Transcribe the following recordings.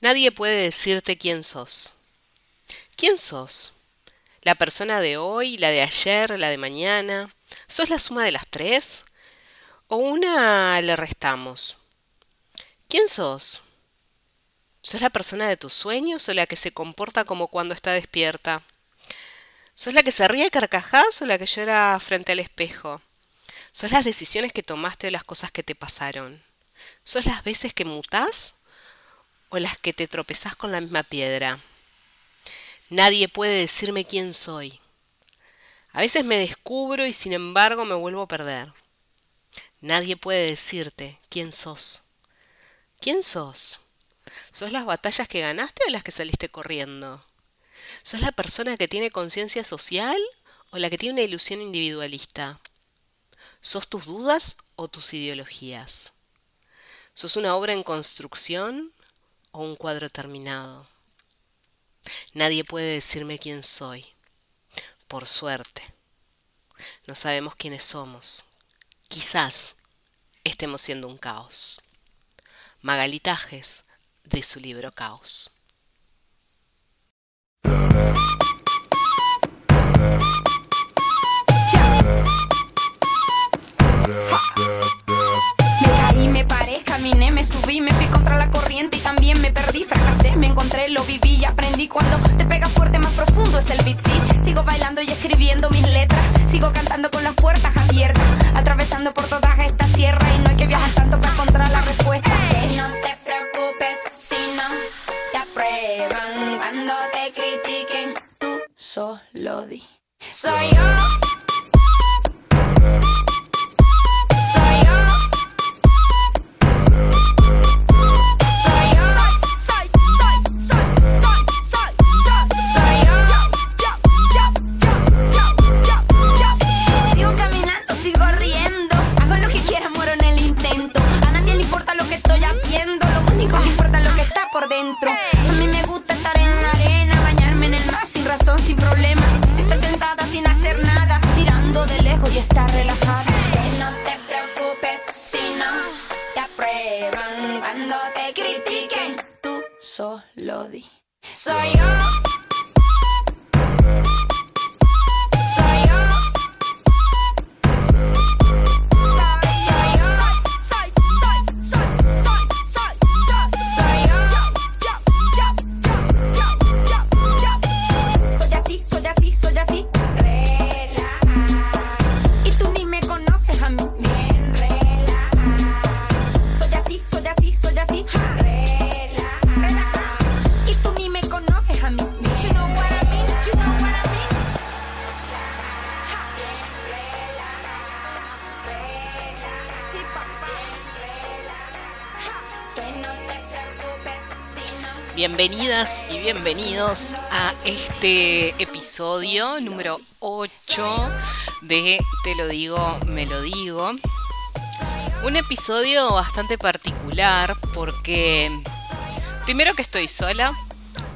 Nadie puede decirte quién sos. ¿Quién sos? ¿La persona de hoy, la de ayer, la de mañana? ¿Sos la suma de las tres? ¿O una le restamos? ¿Quién sos? ¿Sos la persona de tus sueños o la que se comporta como cuando está despierta? ¿Sos la que se ríe carcajadas o la que llora frente al espejo? ¿Sos las decisiones que tomaste o las cosas que te pasaron? ¿Sos las veces que mutás o las que te tropezás con la misma piedra. Nadie puede decirme quién soy. A veces me descubro y sin embargo me vuelvo a perder. Nadie puede decirte quién sos. ¿Quién sos? ¿Sos las batallas que ganaste o las que saliste corriendo? ¿Sos la persona que tiene conciencia social o la que tiene una ilusión individualista? ¿Sos tus dudas o tus ideologías? ¿Sos una obra en construcción o un cuadro terminado. Nadie puede decirme quién soy. Por suerte. No sabemos quiénes somos. Quizás estemos siendo un caos. Magalitajes de su libro Caos. Caminé, me subí, me fui contra la corriente y también me perdí, fracasé, me encontré, lo viví y aprendí. Cuando te pega fuerte, más profundo es el beat, sí. Sigo bailando y escribiendo mis letras, sigo cantando con las puertas abiertas, atravesando por todas estas tierras y no hay que viajar tanto para encontrar la respuesta. no te preocupes si no te aprueban cuando te critiquen, tú solo di. Soy yo. Bienvenidos a este episodio número 8 de Te lo digo, me lo digo. Un episodio bastante particular porque primero que estoy sola,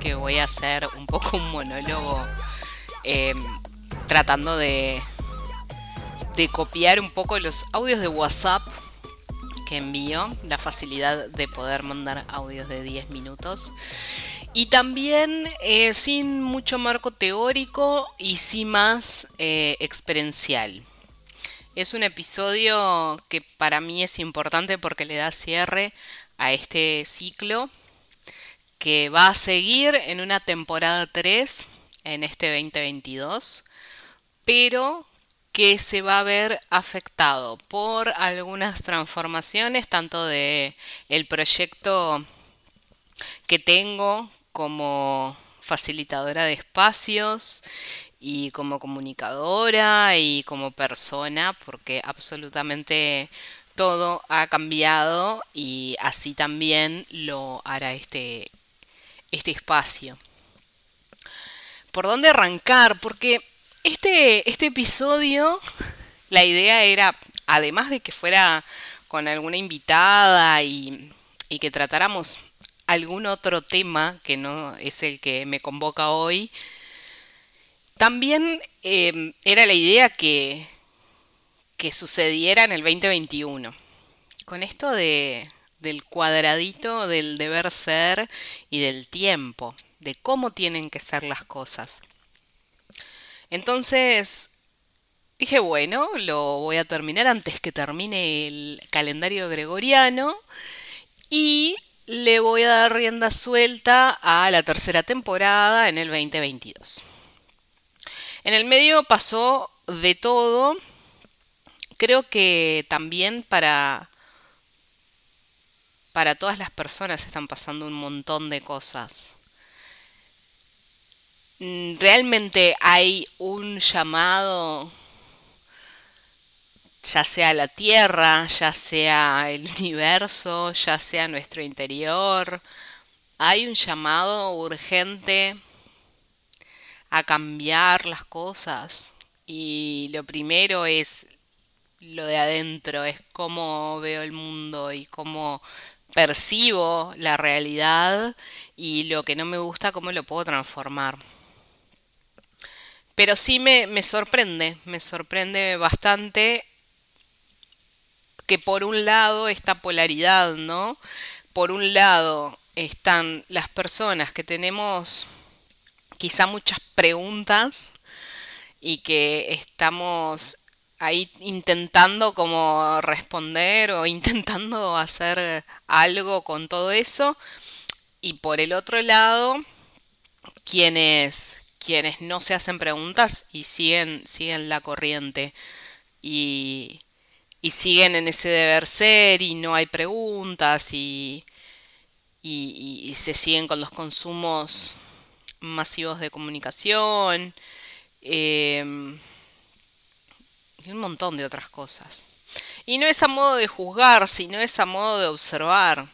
que voy a hacer un poco un monólogo em, tratando de, de copiar un poco los audios de WhatsApp envío, la facilidad de poder mandar audios de 10 minutos. Y también eh, sin mucho marco teórico y sin más eh, experiencial. Es un episodio que para mí es importante porque le da cierre a este ciclo que va a seguir en una temporada 3 en este 2022, pero que se va a ver afectado por algunas transformaciones, tanto de el proyecto que tengo como facilitadora de espacios y como comunicadora y como persona, porque absolutamente todo ha cambiado y así también lo hará este, este espacio. ¿Por dónde arrancar? Porque este, este episodio, la idea era, además de que fuera con alguna invitada y, que tratáramos algún otro tema que no es el que me convoca hoy, también em, era la idea que, que sucediera en el 2021. Con esto de, del cuadradito del deber ser y del tiempo, de cómo tienen que ser las cosas. Entonces, dije, bueno, lo voy a terminar antes que termine el calendario gregoriano y le voy a dar rienda suelta a la tercera temporada en el 2022. En el medio pasó de todo. Creo que también para para todas las personas están pasando un montón de cosas. Mm, realmente hay un llamado, ya sea la Tierra, ya sea el universo, ya sea nuestro interior, hay un llamado urgente a cambiar las cosas. Y lo primero es lo de adentro, es cómo veo el mundo y cómo percibo la realidad y lo que no me gusta, cómo lo puedo transformar. Pero sí me, me sorprende, me sorprende bastante que por un lado esta polaridad, ¿no? Por un lado están las personas que tenemos quizá muchas preguntas y que estamos ahí intentando como responder o intentando hacer algo con todo eso. Y por el otro lado, quienes, quienes no se hacen preguntas y siguen, siguen la corriente y, y siguen en ese deber ser y no hay preguntas y, y, se siguen con los consumos masivos de comunicación. Eh, y un montón de otras cosas. Y no es a modo de juzgar, sino es a modo de observar.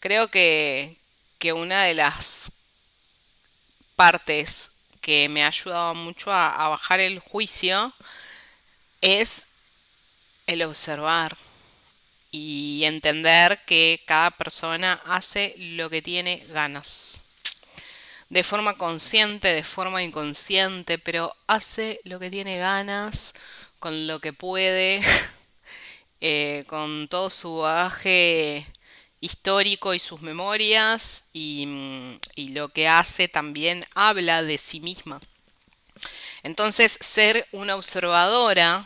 Creo que, que una de las partes que me ha ayudado mucho a, bajar el juicio es el observar y entender que cada persona hace lo que tiene ganas. De forma consciente, de forma inconsciente, pero hace lo que tiene ganas con lo que puede, eh, con todo su bagaje histórico y sus memorias mm, y, lo que hace también habla de sí misma. Entonces ser una observadora,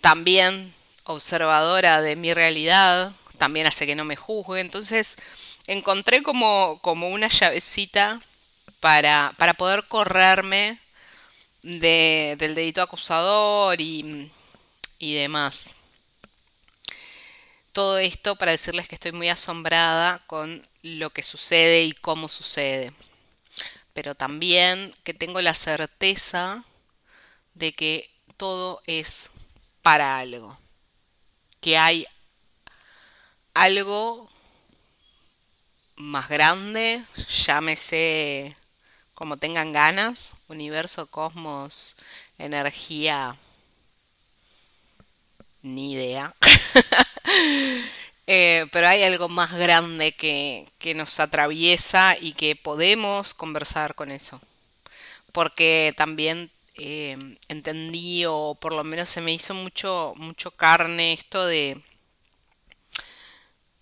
también observadora de mi realidad, también hace que no me juzgue. Entonces encontré como, como una llavecita para, para poder correrme de, del dedito acusador y, y demás. Todo esto para decirles que estoy muy asombrada con lo que sucede y cómo sucede. Pero también que tengo la certeza de que todo es para algo. Que hay algo más grande, llámese como tengan ganas, universo, cosmos, energía, ni idea. Eh, pero hay algo más grande que, nos atraviesa y que podemos conversar con eso. Porque también eh, entendí, o por lo menos se me hizo mucho, mucho carne esto de,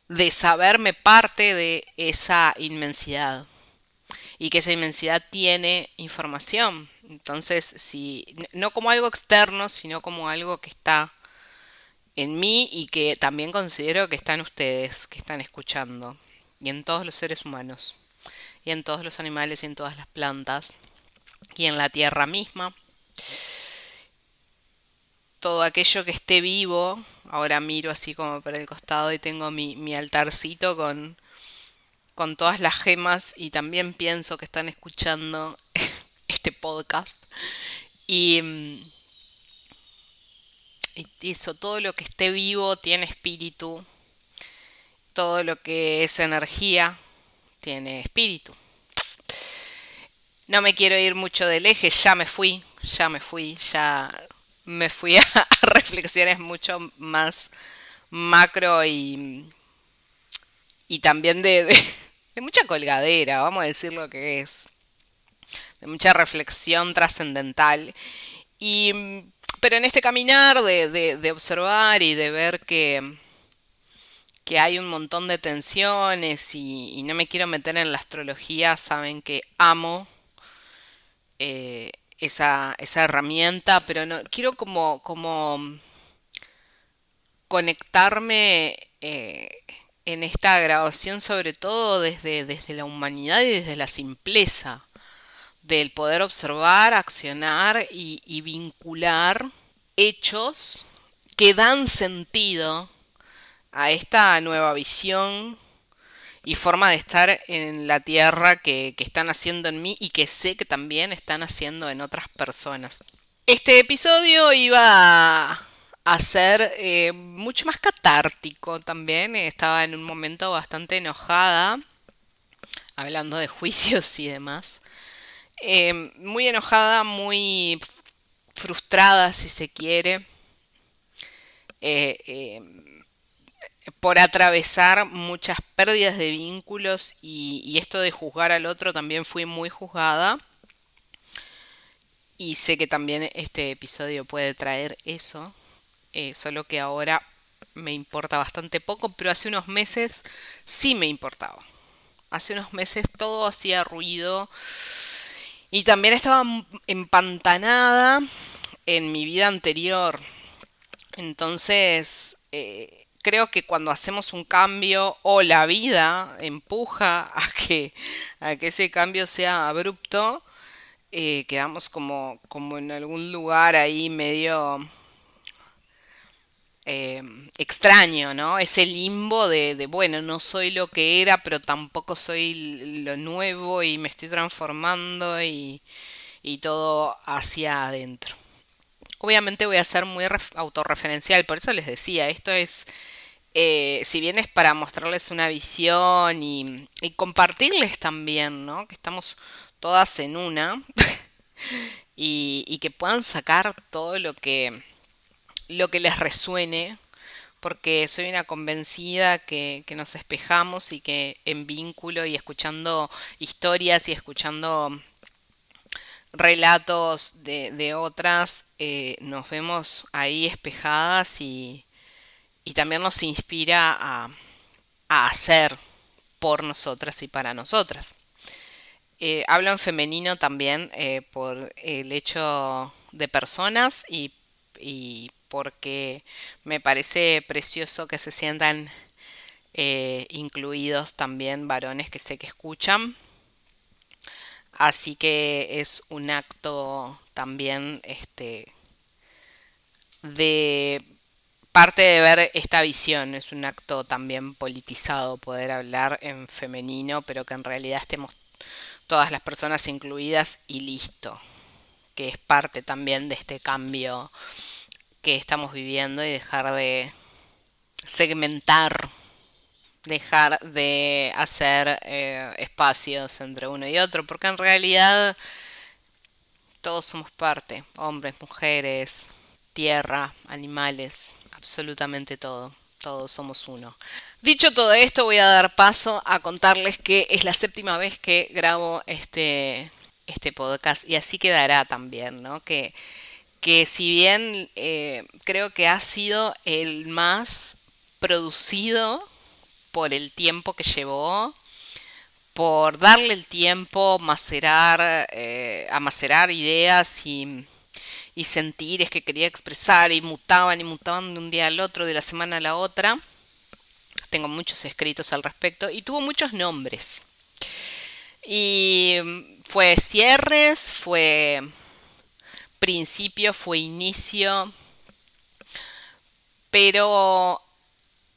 de saberme parte de esa inmensidad y que esa inmensidad tiene información. Entonces, si no como algo externo, sino como algo que está en mí y que también considero que están ustedes, que están escuchando, y en todos los seres humanos, y en todos los animales y en todas las plantas, y en la tierra misma. Todo aquello que esté vivo, ahora miro así como para el costado y tengo mi, mi altarcito con con todas las gemas y también pienso que están escuchando este podcast. Y, mm, eso, todo lo que esté vivo tiene espíritu, todo lo que es energía tiene espíritu. No me quiero ir mucho del eje, ya me fui, ya me fui, ya me fui a, reflexiones mucho más macro y, y también de, de mucha colgadera, vamos a decir lo que es, de mucha reflexión trascendental. Y, pero en este caminar de, de, observar y de ver que, que hay un montón de tensiones y, no me quiero meter en la astrología, saben que amo eh, esa, herramienta, pero no quiero como, como conectarme eh, en esta grabación sobre todo desde, desde la humanidad y desde la simpleza del poder observar, accionar y vincular hechos que dan sentido a esta nueva visión y forma de estar en la tierra que, están haciendo en mí y que sé que también están haciendo en otras personas. Este episodio iba a ser eh, mucho más catártico también. Estaba en un momento bastante enojada, hablando de juicios y demás. Eh, muy enojada, muy frustrada si se quiere. Eh, por atravesar muchas pérdidas de vínculos y, esto de juzgar al otro también fui muy juzgada. Y sé que también este episodio puede traer eso, eh, solo que ahora me importa bastante poco, pero hace unos meses sí me importaba. Hace unos meses todo hacía ruido y también estaba empantanada en mi vida anterior. Entonces, eh, creo que cuando hacemos un cambio o la vida empuja a que, a que ese cambio sea abrupto, eh, quedamos como, como en algún lugar ahí medio eh, extraño, ¿no? Ese limbo de, de, bueno, no soy lo que era, pero tampoco soy lo nuevo y me estoy transformando y, y todo hacia adentro. Obviamente voy a ser muy autorreferencial, por eso les decía, esto es eh, si bien es para mostrarles una visión y, compartirles también, ¿no? Que estamos todas en una y, que puedan sacar todo lo que, lo que les resuene, porque soy una convencida que, nos espejamos y que en vínculo y escuchando historias y escuchando relatos de, otras, eh, nos vemos ahí espejadas y, y también nos inspira a, hacer por nosotras y para nosotras. Eh, hablo en femenino también eh, por el hecho de personas y, porque me parece precioso que se sientan eh, incluidos también varones que sé que escuchan. Así que es un acto también este, de parte de ver esta visión. Es un acto también politizado poder hablar en femenino, pero que en realidad estemos todas las personas incluidas y listo. Que es parte también de este cambio que estamos viviendo y dejar de segmentar, dejar de hacer eh, espacios entre uno y otro, porque en realidad todos somos parte, hombres, mujeres, tierra, animales absolutamente todo. Todos somos uno. Dicho todo esto, voy a dar paso a contarles que es la séptima vez que grabo este, este podcast y así quedará también, ¿no? Que, que si bien eh, creo que ha sido el más producido por el tiempo que llevó, por darle el tiempo, macerar, eh, a macerar ideas y y sentires que quería expresar y mutaban y mutaban de un día al otro, de la semana a la otra. Tengo muchos escritos al respecto y tuvo muchos nombres. Y fue cierres, fue principio, fue inicio, pero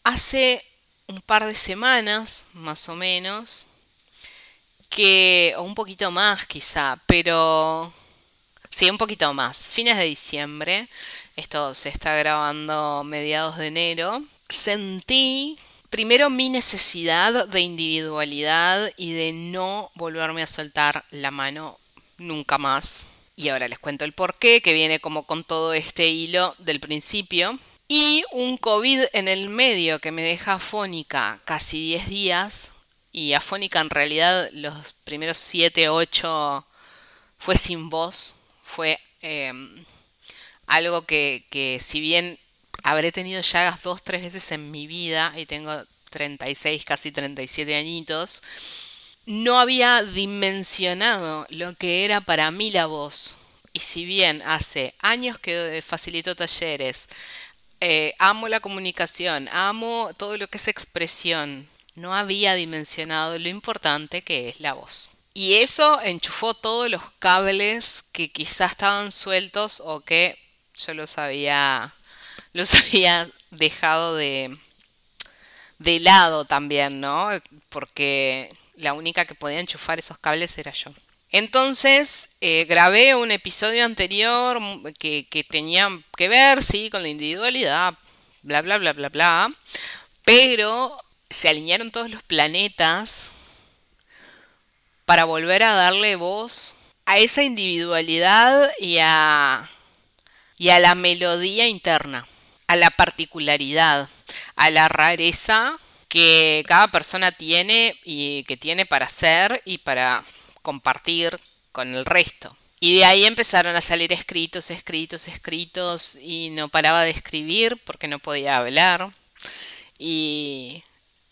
hace un par de semanas, más o menos, que, o un poquito más quizá, pero Sí, un poquito más. Fines de diciembre. Esto se está grabando mediados de enero. Sentí primero mi necesidad de individualidad y de no volverme a soltar la mano nunca más. Y ahora les cuento el porqué, que viene como con todo este hilo del principio. Y un COVID en el medio que me deja afónica casi 10 días. Y afónica en realidad los primeros 7, 8 fue sin voz fue em, algo que, si bien habré tenido llagas dos, tres veces en mi vida y tengo 36, casi 37 añitos, no había dimensionado lo que era para mí la voz. Y si bien hace años que facilito talleres, eh, amo la comunicación, amo todo lo que es expresión, no había dimensionado lo importante que es la voz. Y eso enchufó todos los cables que quizás estaban sueltos o que yo los había, los había dejado de, de lado también, ¿no? Porque la única que podía enchufar esos cables era yo. Entonces eh, grabé un episodio anterior que, que, tenía que ver, sí, con la individualidad, bla, bla, bla, bla, bla, pero se alinearon todos los planetas para volver a darle voz a esa individualidad y a, y a la melodía interna, a la particularidad, a la rareza que cada persona tiene y que tiene para ser y para compartir con el resto. Y de ahí empezaron a salir escritos, escritos, escritos y no paraba de escribir porque no podía hablar. Y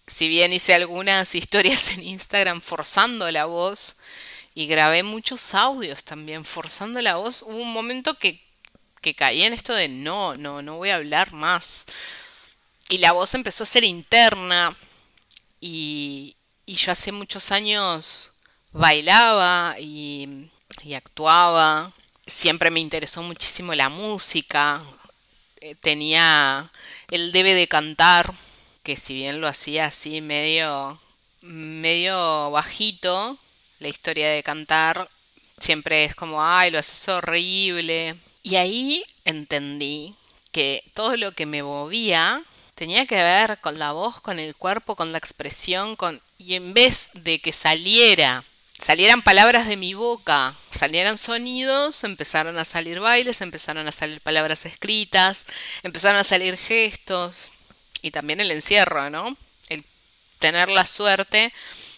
si bien hice algunas historias en Instagram forzando la voz y grabé muchos audios también forzando la voz, hubo un momento que, que caí en esto de no, no, no voy a hablar más y la voz empezó a ser interna y, yo hace muchos años bailaba y, actuaba. Siempre me interesó muchísimo la música. Eh, tenía el debe de cantar, que si bien lo hacía así medio, medio bajito, la historia de cantar siempre es como, ay, lo haces horrible. Y ahí entendí que todo lo que me movía tenía que ver con la voz, con el cuerpo, con la expresión, con y en vez de que saliera, salieran palabras de mi boca, salieran sonidos, empezaron a salir bailes, empezaron a salir palabras escritas, empezaron a salir gestos y también el encierro, ¿no? El tener la suerte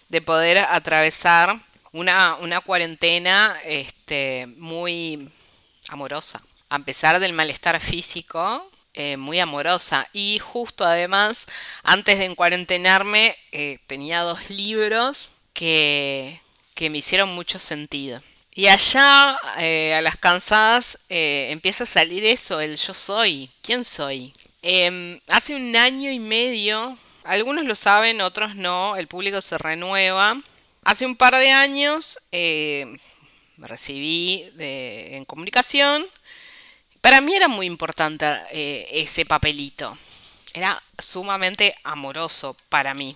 de poder atravesar una, una cuarentena este, muy amorosa. A pesar del malestar físico, eh, muy amorosa. Y justo además, antes de encuarentenarme, eh, tenía dos libros que, que, me hicieron mucho sentido. Y allá, eh, a las cansadas, empieza a salir eso, el yo soy. ¿Quién soy? Em, hace un año y medio, algunos lo saben, otros no, el público se renueva. Hace un par de años me recibí en comunicación para mí era muy importante eh, ese papelito. Era sumamente amoroso para mí.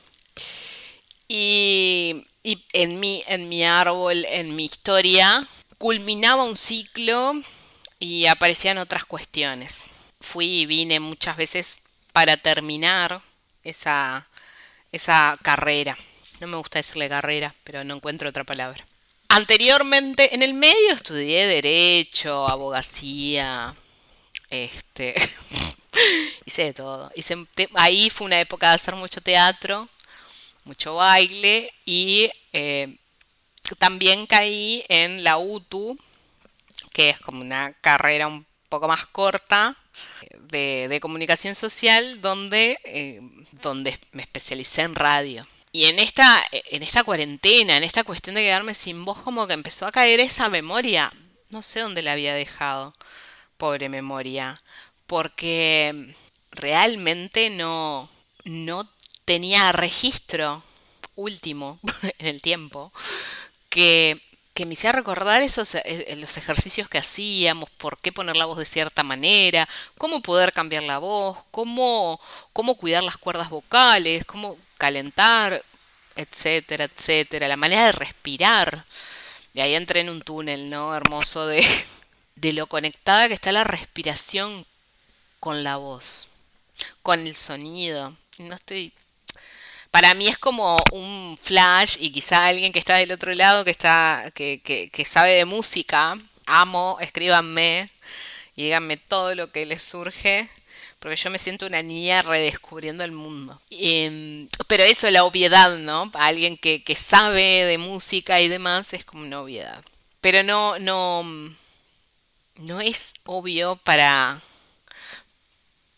Y, en, mi, en mi árbol, en mi historia, culminaba un ciclo y aparecían otras cuestiones. Fui y vine muchas veces para terminar esa, esa carrera. No me gusta decirle carrera, pero no encuentro otra palabra. Anteriormente, en el medio estudié derecho, abogacía, este, hice de todo. ahí fue una época de hacer mucho teatro, mucho baile y eh, también caí en la UTU, que es como una carrera un poco más corta de, comunicación social, donde, eh, donde me especialicé en radio. Y en esta, en esta cuarentena, en esta cuestión de quedarme sin voz, como que empezó a caer esa memoria. No sé dónde la había dejado, pobre memoria, porque realmente no, no tenía registro último en el tiempo que, que me hiciera recordar esos eh, los ejercicios que hacíamos, por qué poner la voz de cierta manera, cómo poder cambiar la voz, cómo, cómo cuidar las cuerdas vocales, cómo calentar, etcétera, etcétera, la manera de respirar. De ahí entré en un túnel, ¿no? Hermoso de, de lo conectada que está la respiración con la voz, con el sonido. No estoy. Para mí es como un flash y quizá alguien que está del otro lado que está que, que, sabe de música, amo, escríbanme y díganme todo lo que les surge porque yo me siento una niña redescubriendo el mundo. Em, pero eso, la obviedad, ¿no? Alguien que, que, sabe de música y demás es como una obviedad. Pero no, no, no es obvio para,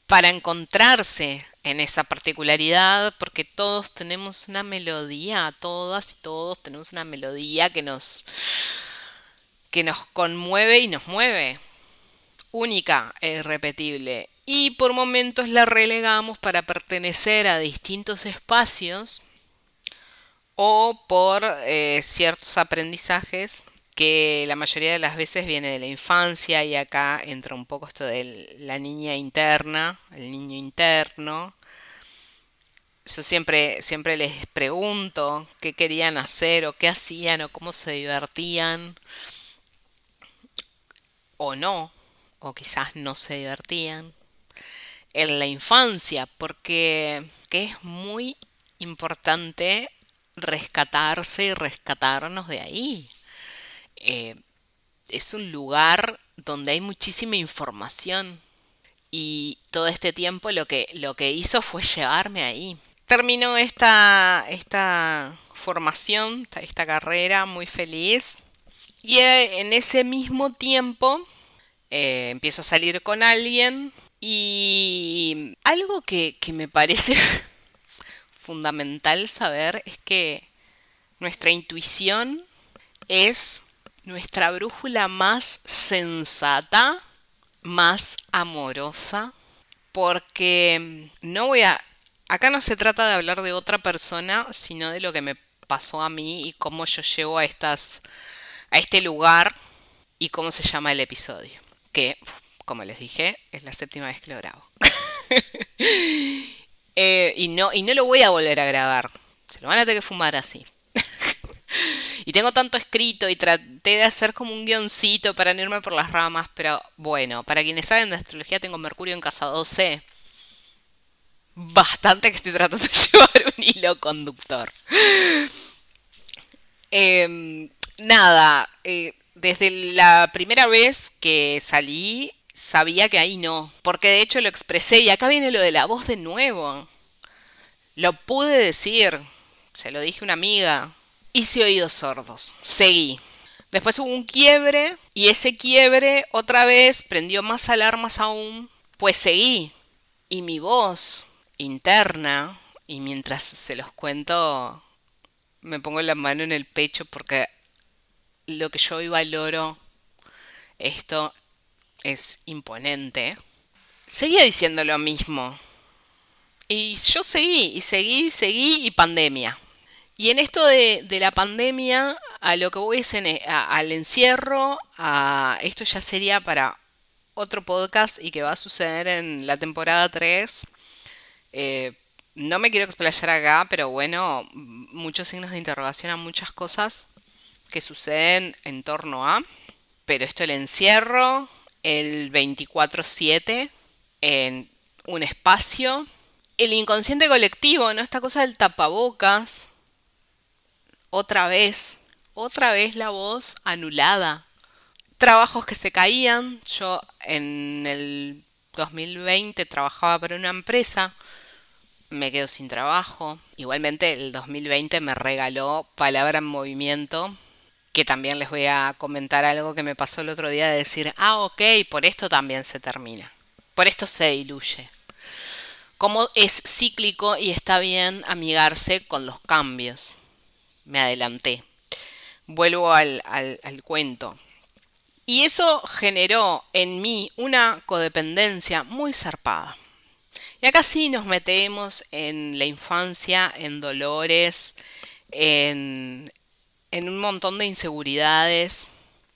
para encontrarse en esa particularidad, porque todos tenemos una melodía, todas y todos tenemos una melodía que nos, que nos conmueve y nos mueve, única e irrepetible. Y por momentos la relegamos para pertenecer a distintos espacios o por eh, ciertos aprendizajes que la mayoría de las veces viene de la infancia y acá entra un poco esto de la niña interna, el niño interno. Yo siempre, siempre les pregunto qué querían hacer o qué hacían o cómo se divertían o no, o quizás no se divertían en la infancia, porque es muy importante rescatarse y rescatarnos de ahí. Eh, es un lugar donde hay muchísima información y todo este tiempo lo que, lo que hizo fue llevarme ahí. Terminó esta, esta formación, esta carrera muy feliz y eh, en ese mismo tiempo eh, empiezo a salir con alguien y algo que, me parece fundamental saber es que nuestra intuición es nuestra brújula más sensata, más amorosa, porque no voy a... Acá no se trata de hablar de otra persona, sino de lo que me pasó a mí y cómo yo llego a estas a este lugar y cómo se llama el episodio, que como les dije, es la séptima vez que lo grabo. Eh, y, no, y no lo voy a volver a grabar. Se lo van a tener que fumar así. y tengo tanto escrito y traté de hacer como un guioncito para no irme por las ramas, pero bueno, para quienes saben de astrología tengo Mercurio en casa 12. Bastante que estoy tratando de llevar un hilo conductor. Em, nada, eh, desde la primera vez que salí sabía que ahí no, porque de hecho lo expresé y acá viene lo de la voz de nuevo. Lo pude decir, se lo dije a una amiga, hice oídos sordos, seguí. Después hubo un quiebre y ese quiebre otra vez prendió más alarmas aún, pues seguí. Y mi voz interna, y mientras se los cuento, me pongo la mano en el pecho porque lo que yo hoy valoro, esto es imponente, seguía diciendo lo mismo. Y yo seguí, y seguí, seguí, y pandemia. Y en esto de, la pandemia, a lo que voy es al encierro, a, esto ya sería para otro podcast y que va a suceder en la temporada 3. Eh, no me quiero explayar acá, pero bueno, muchos signos de interrogación a muchas cosas que suceden en torno a. Pero esto el encierro, el 24/7 en un espacio. El inconsciente colectivo, ¿no? Esta cosa del tapabocas. Otra vez, otra vez la voz anulada. Trabajos que se caían. Yo en el 2020 trabajaba para una empresa. Me quedo sin trabajo. Igualmente el 2020 me regaló Palabra en Movimiento, que también les voy a comentar algo que me pasó el otro día de decir, ah, ok, por esto también se termina, por esto se diluye. Como es cíclico y está bien amigarse con los cambios. Me adelanté. Vuelvo al, al cuento. Y eso generó en mí una codependencia muy zarpada. Y acá sí nos metemos en la infancia, en dolores, en, en un montón de inseguridades,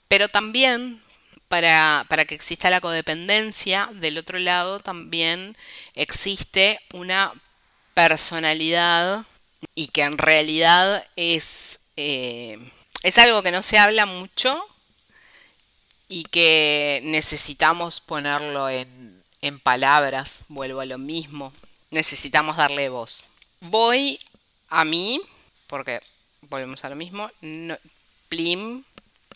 pero también para, que exista la codependencia, del otro lado también existe una personalidad y que en realidad es, eh, es algo que no se habla mucho y que necesitamos ponerlo en, en palabras, vuelvo a lo mismo, necesitamos darle voz. Voy a mí, porque volvemos a lo mismo. No, plim,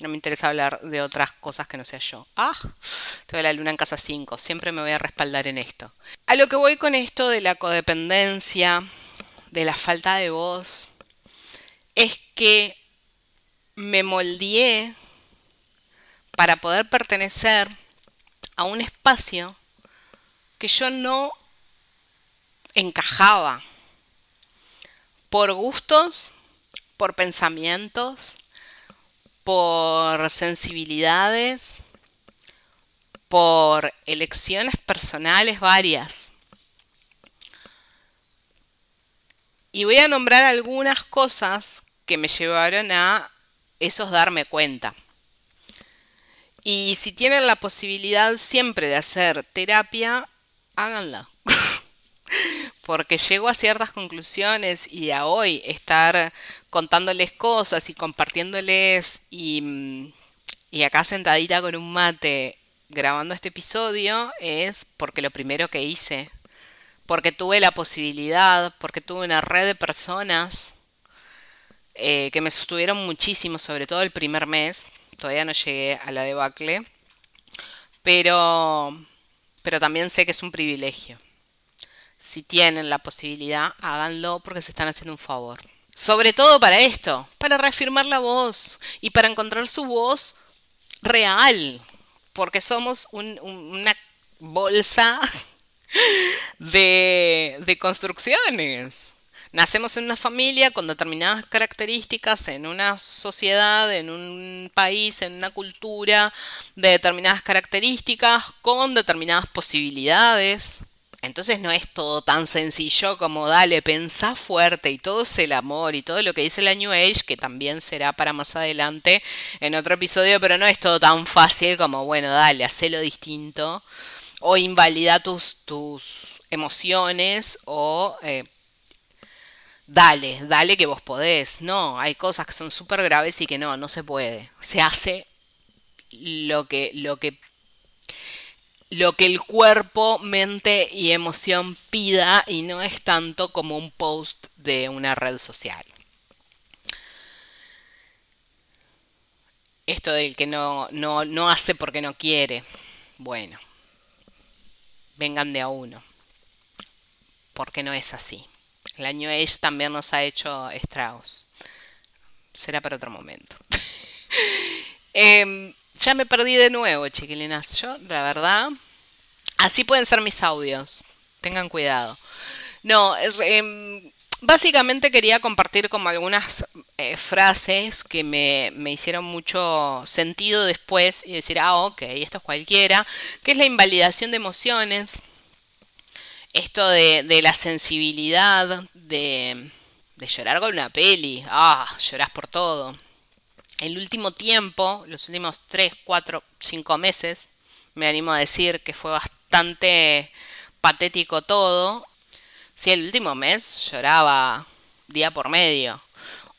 no me interesa hablar de otras cosas que no sea yo. Ah, tengo la luna en casa 5, siempre me voy a respaldar en esto. A lo que voy con esto de la codependencia, de la falta de voz, es que me moldeé para poder pertenecer a un espacio que yo no encajaba por gustos, por pensamientos, por sensibilidades, por elecciones personales varias. Y voy a nombrar algunas cosas que me llevaron a esos darme cuenta. Y si tienen la posibilidad siempre de hacer terapia, háganla. Porque llego a ciertas conclusiones y a hoy estar contándoles cosas y compartiéndoles y, y acá sentadita con un mate grabando este episodio es porque lo primero que hice, porque tuve la posibilidad, porque tuve una red de personas eh, que me sostuvieron muchísimo, sobre todo el primer mes. Todavía no llegué a la debacle. Pero, pero también sé que es un privilegio. Si tienen la posibilidad, háganlo porque se están haciendo un favor. Sobre todo para esto, para reafirmar la voz y para encontrar su voz real. Porque somos una bolsa de, construcciones. Nacemos en una familia con determinadas características, en una sociedad, en un país, en una cultura, de determinadas características, con determinadas posibilidades. Entonces no es todo tan sencillo como dale, pensá fuerte y todo es el amor y todo lo que dice la New Age, que también será para más adelante en otro episodio, pero no es todo tan fácil como, bueno, dale, hacelo distinto o invalida tus, tus emociones o eh, dale, dale que vos podés. No, hay cosas que son súper graves y que no, no se puede. Se hace lo que, lo que, lo que el cuerpo, mente y emoción pida y no es tanto como un post de una red social. Esto del que no, no, no hace porque no quiere. Bueno, vengan de a uno. Porque no es así. El año Age también nos ha hecho estragos. Será para otro momento. Em, ya me perdí de nuevo, chiquilinas. Yo, la verdad, así pueden ser mis audios. Tengan cuidado. No, em, básicamente quería compartir como algunas eh, frases que me, me, hicieron mucho sentido después y decir, ah, ok, esto es cualquiera, que es la invalidación de emociones esto de, la sensibilidad, de, de, llorar con una peli, ah, llorás por todo. El último tiempo, los últimos 3, 4, 5 meses, me animo a decir que fue bastante patético todo. Sí, el último mes lloraba día por medio.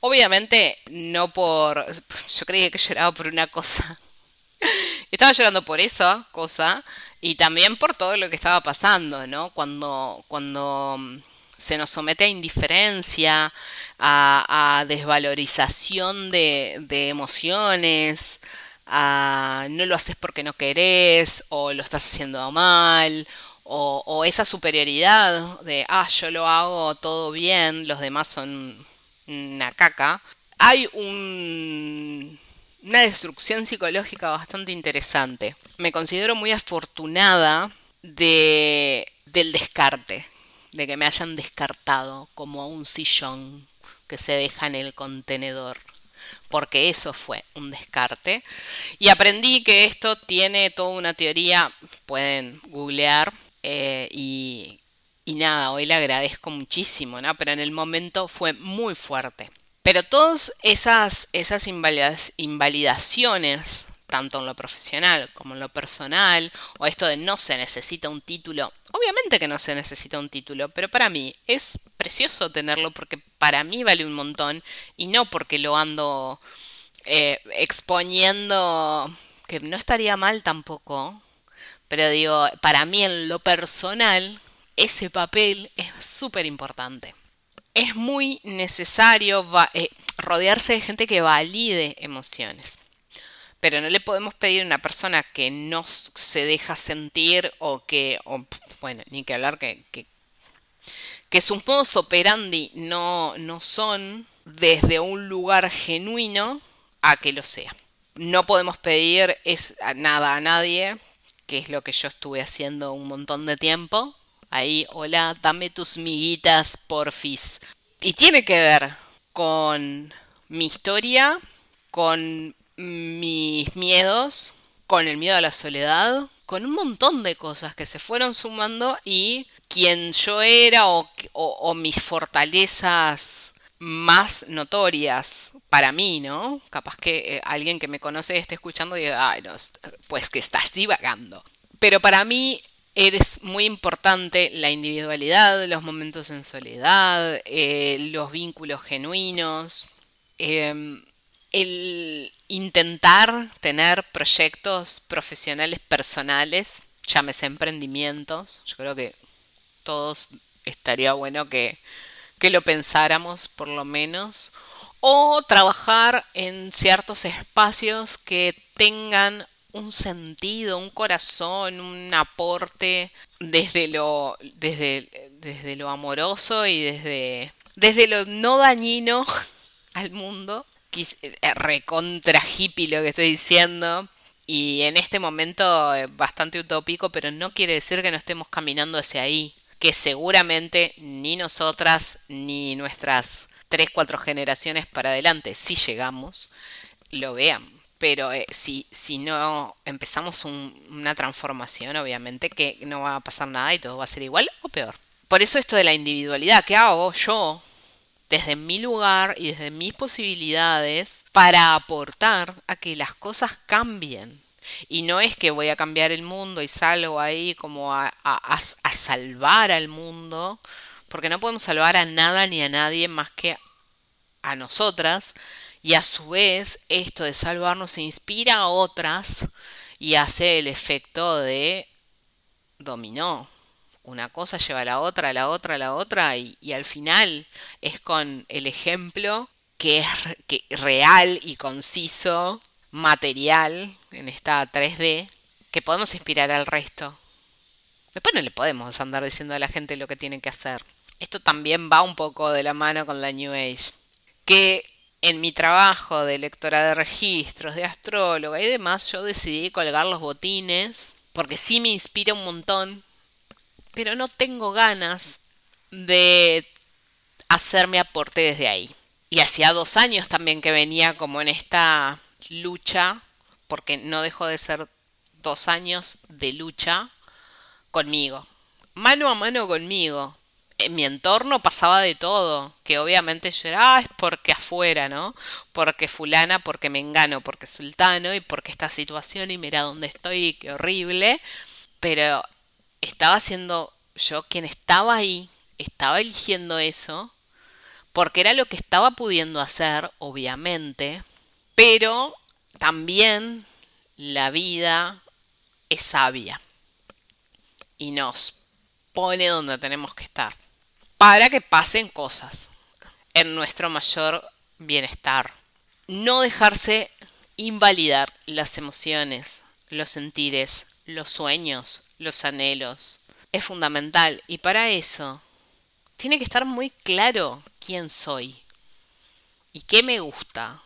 Obviamente no por... Yo creía que lloraba por una cosa. Estaba llorando por esa cosa y también por todo lo que estaba pasando, ¿no? Cuando, cuando mm, se nos somete a indiferencia, a, desvalorización de, emociones, a no lo haces porque no querés, o lo estás haciendo mal, o, o, esa superioridad de, ah, yo lo hago todo bien, los demás son una caca. Hay un, una destrucción psicológica bastante interesante. Me considero muy afortunada de, del descarte, de que me hayan descartado como a un sillón que se deja en el contenedor porque eso fue un descarte. Y aprendí que esto tiene toda una teoría, pueden googlear, eh, y, y, nada, hoy le agradezco muchísimo, ¿no? Pero en el momento fue muy fuerte. Pero todas esas, esas invalidaciones, tanto en lo profesional como en lo personal, o esto de no se necesita un título, obviamente que no se necesita un título, pero para mí es precioso tenerlo porque para mí vale un montón y no porque lo ando eh, exponiendo, que no estaría mal tampoco, pero digo, para mí en lo personal, ese papel es súper importante es muy necesario eh, rodearse de gente que valide emociones. Pero no le podemos pedir a una persona que no se deja sentir o que, bueno, ni que hablar que, que, sus modos operandi no, no son desde un lugar genuino a que lo sea. No podemos pedir es, nada a nadie que es lo que yo estuve haciendo un montón de tiempo. Ahí, hola, dame tus miguitas, porfis. Y tiene que ver con mi historia, con mis miedos, con el miedo a la soledad, con un montón de cosas que se fueron sumando y quien yo era o, mis fortalezas más notorias para mí, ¿no? Capaz que eh, alguien que me conoce esté escuchando y diga, ay, no, pues que estás divagando. Pero para mí es muy importante la individualidad, los momentos en soledad, eh, los vínculos genuinos, em, el intentar tener proyectos profesionales personales, llámese emprendimientos, yo creo que todos estaría bueno que, que lo pensáramos por lo menos, o trabajar en ciertos espacios que tengan un sentido, un corazón, un aporte desde lo, desde, desde lo amoroso y desde, desde lo no dañino al mundo. Eh, recontra hippie lo que estoy diciendo. Y en este momento eh, bastante utópico, pero no quiere decir que no estemos caminando hacia ahí. Que seguramente ni nosotras ni nuestras 3, 4 generaciones para adelante, si llegamos, lo vean pero eh, si, si no empezamos una transformación, obviamente que no va a pasar nada y todo va a ser igual o peor. Por eso esto de la individualidad, ¿qué hago yo desde mi lugar y desde mis posibilidades para aportar a que las cosas cambien? Y no es que voy a cambiar el mundo y salgo ahí como a, a, a salvar al mundo, porque no podemos salvar a nada ni a nadie más que a nosotras y a su vez esto de salvarnos inspira a otras y hace el efecto de dominó. Una cosa lleva a la otra, a la otra, a la otra y, al final es con el ejemplo que es que, real y conciso, material, en esta 3D, que podemos inspirar al resto. Después no le podemos andar diciendo a la gente lo que tiene que hacer. Esto también va un poco de la mano con la New Age. Que en mi trabajo de lectora de registros, de astróloga y demás, yo decidí colgar los botines porque sí me inspira un montón, pero no tengo ganas de hacerme aporte desde ahí. Y hacía dos años también que venía como en esta lucha, porque no dejó de ser dos años de lucha conmigo, mano a mano conmigo, en mi entorno pasaba de todo, que obviamente yo era, ah, es porque afuera, ¿no? Porque fulana, porque me engano, porque sultano y porque esta situación y mira dónde estoy, qué horrible. Pero estaba siendo yo quien estaba ahí, estaba eligiendo eso, porque era lo que estaba pudiendo hacer, obviamente, pero también la vida es sabia y nos pone donde tenemos que estar para que pasen cosas en nuestro mayor bienestar. No dejarse invalidar las emociones, los sentires, los sueños, los anhelos. Es fundamental y para eso tiene que estar muy claro quién soy y qué me gusta.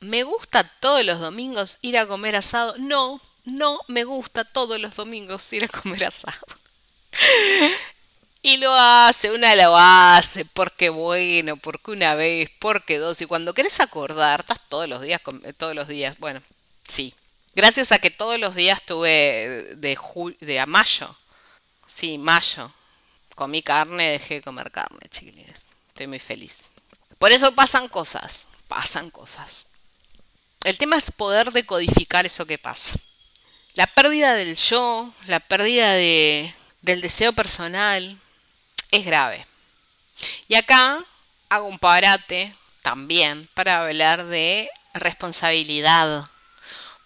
¿Me gusta todos los domingos ir a comer asado? No, no me gusta todos los domingos ir a comer asado. Y lo hace, una lo hace, porque bueno, porque una vez, porque dos. Y cuando querés acordar, estás todos los días, todos los días, bueno, sí. Gracias a que todos los días tuve de, a mayo. Sí, mayo. Comí carne, dejé de comer carne, chiquilines. Estoy muy feliz. Por eso pasan cosas, pasan cosas. El tema es poder decodificar eso que pasa. La pérdida del yo, la pérdida de, del deseo personal, es grave. Y acá hago un parate también para hablar de responsabilidad.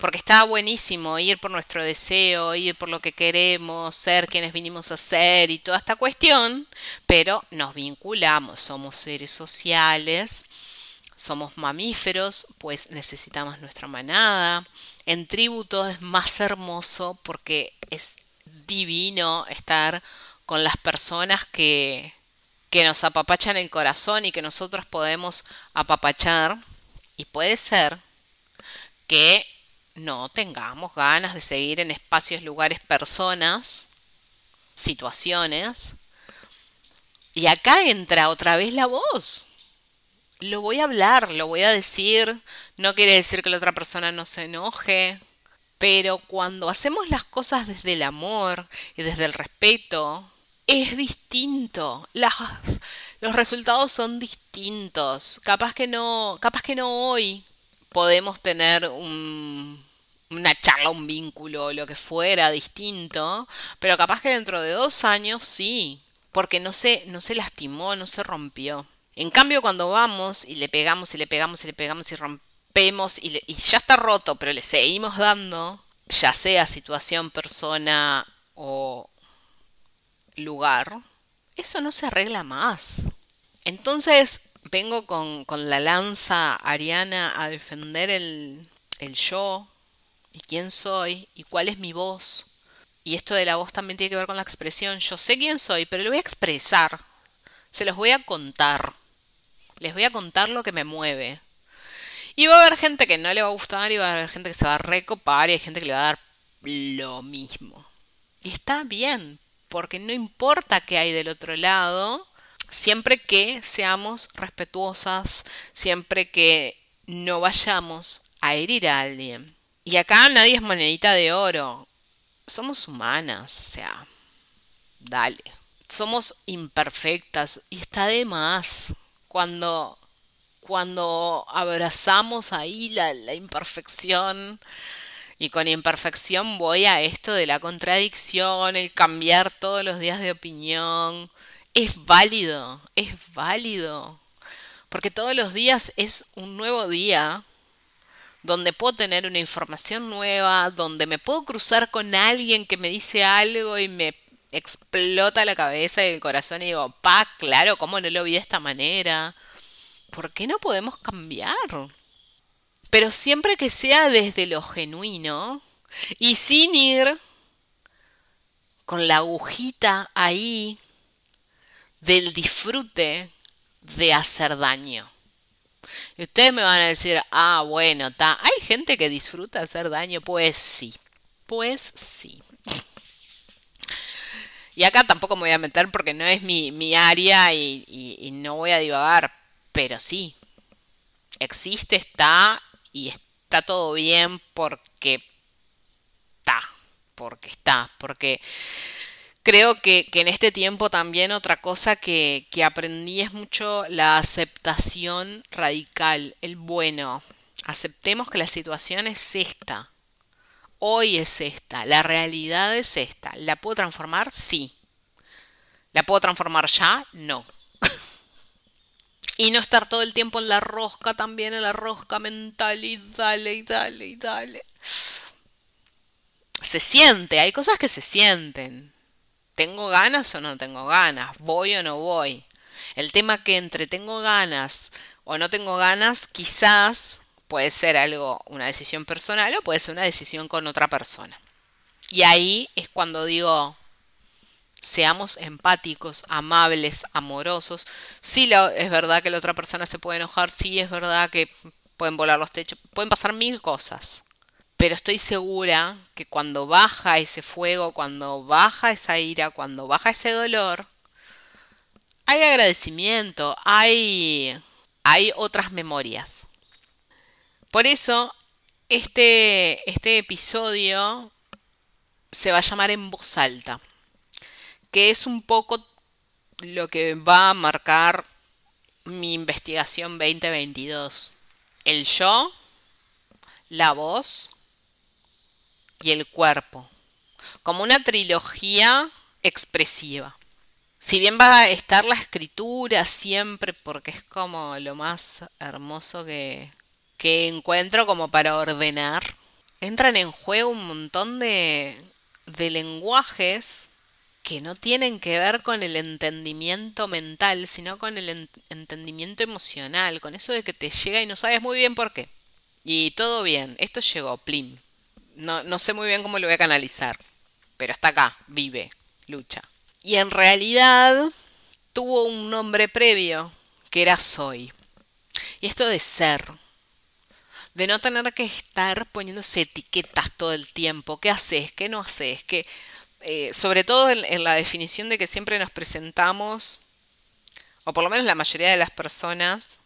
Porque está buenísimo ir por nuestro deseo, ir por lo que queremos, ser quienes vinimos a ser y toda esta cuestión, pero nos vinculamos, somos seres sociales, somos mamíferos, pues necesitamos nuestra manada. En tributo es más hermoso porque es divino estar con las personas que, que nos apapachan el corazón y que nosotros podemos apapachar. Y puede ser que no tengamos ganas de seguir en espacios, lugares, personas, situaciones. Y acá entra otra vez la voz. Lo voy a hablar, lo voy a decir. No quiere decir que la otra persona no se enoje. Pero cuando hacemos las cosas desde el amor y desde el respeto, es distinto. Las, los resultados son distintos. Capaz que no, capaz que no hoy podemos tener un, una charla, un vínculo, lo que fuera distinto, pero capaz que dentro de dos años sí, porque no se, no se lastimó, no se rompió. En cambio, cuando vamos y le pegamos y le pegamos y le pegamos y rompemos y, y ya está roto, pero le seguimos dando, ya sea situación, persona o lugar, eso no se arregla más. Entonces vengo con, con la lanza ariana a defender el, el yo, y quién soy y cuál es mi voz. Y esto de la voz también tiene que ver con la expresión. Yo sé quién soy, pero lo voy a expresar. Se los voy a contar. Les voy a contar lo que me mueve. Y va a haber gente que no le va a gustar y va a haber gente que se va a recopar y hay gente que le va a dar lo mismo. Y está bien, porque no importa qué hay del otro lado, siempre que seamos respetuosas, siempre que no vayamos a herir a alguien. Y acá nadie es monedita de oro. Somos humanas, o sea, dale. Somos imperfectas y está de más cuando cuando abrazamos ahí la, la imperfección y con imperfección voy a esto de la contradicción, el cambiar todos los días de opinión. Es válido, es válido. Porque todos los días es un nuevo día donde puedo tener una información nueva, donde me puedo cruzar con alguien que me dice algo y me explota la cabeza y el corazón y digo, pa, claro, ¿cómo no lo vi de esta manera? ¿Por qué no podemos cambiar? Pero siempre que sea desde lo genuino y sin ir con la agujita ahí del disfrute de hacer daño. Y ustedes me van a decir, ah, bueno, está. ¿Hay gente que disfruta hacer daño? Pues sí. Pues sí. Y acá tampoco me voy a meter porque no es mi, área y, y no voy a divagar. Pero sí. Existe, está y está todo bien porque está. Porque está. Porque Creo que, en este tiempo también otra cosa que, que aprendí es mucho la aceptación radical, el bueno. Aceptemos que la situación es esta. Hoy es esta, la realidad es esta. ¿La puedo transformar? Sí. ¿La puedo transformar ya? No. y no estar todo el tiempo en la rosca, también en la rosca mental y dale y dale y dale. Se siente, hay cosas que se sienten. ¿Tengo ganas o no tengo ganas? ¿Voy o no voy? El tema que entre tengo ganas o no tengo ganas, quizás puede ser algo, una decisión personal o puede ser una decisión con otra persona. Y ahí es cuando digo, seamos empáticos, amables, amorosos. Sí, es verdad que la otra persona se puede enojar, sí es verdad que pueden volar los techos, pueden pasar mil cosas pero estoy segura que cuando baja ese fuego, cuando baja esa ira, cuando baja ese dolor, hay agradecimiento, hay, hay otras memorias. Por eso, este, este episodio se va a llamar en voz alta, que es un poco lo que va a marcar mi investigación 2022. El yo, la voz y el cuerpo, como una trilogía expresiva. Si bien va a estar la escritura siempre, porque es como lo más hermoso que, que encuentro como para ordenar, entran en juego un montón de, de lenguajes que no tienen que ver con el entendimiento mental, sino con el entendimiento emocional, con eso de que te llega y no sabes muy bien por qué. Y todo bien, esto llegó, plin. No, sé muy bien cómo lo voy a canalizar, pero está acá, vive, lucha. Y en realidad tuvo un nombre previo, que era Soy. Y esto de ser, de no tener que estar poniéndose etiquetas todo el tiempo, qué haces, qué no haces, que eh, sobre todo en, la definición de que siempre nos presentamos, o por lo menos la mayoría de las personas,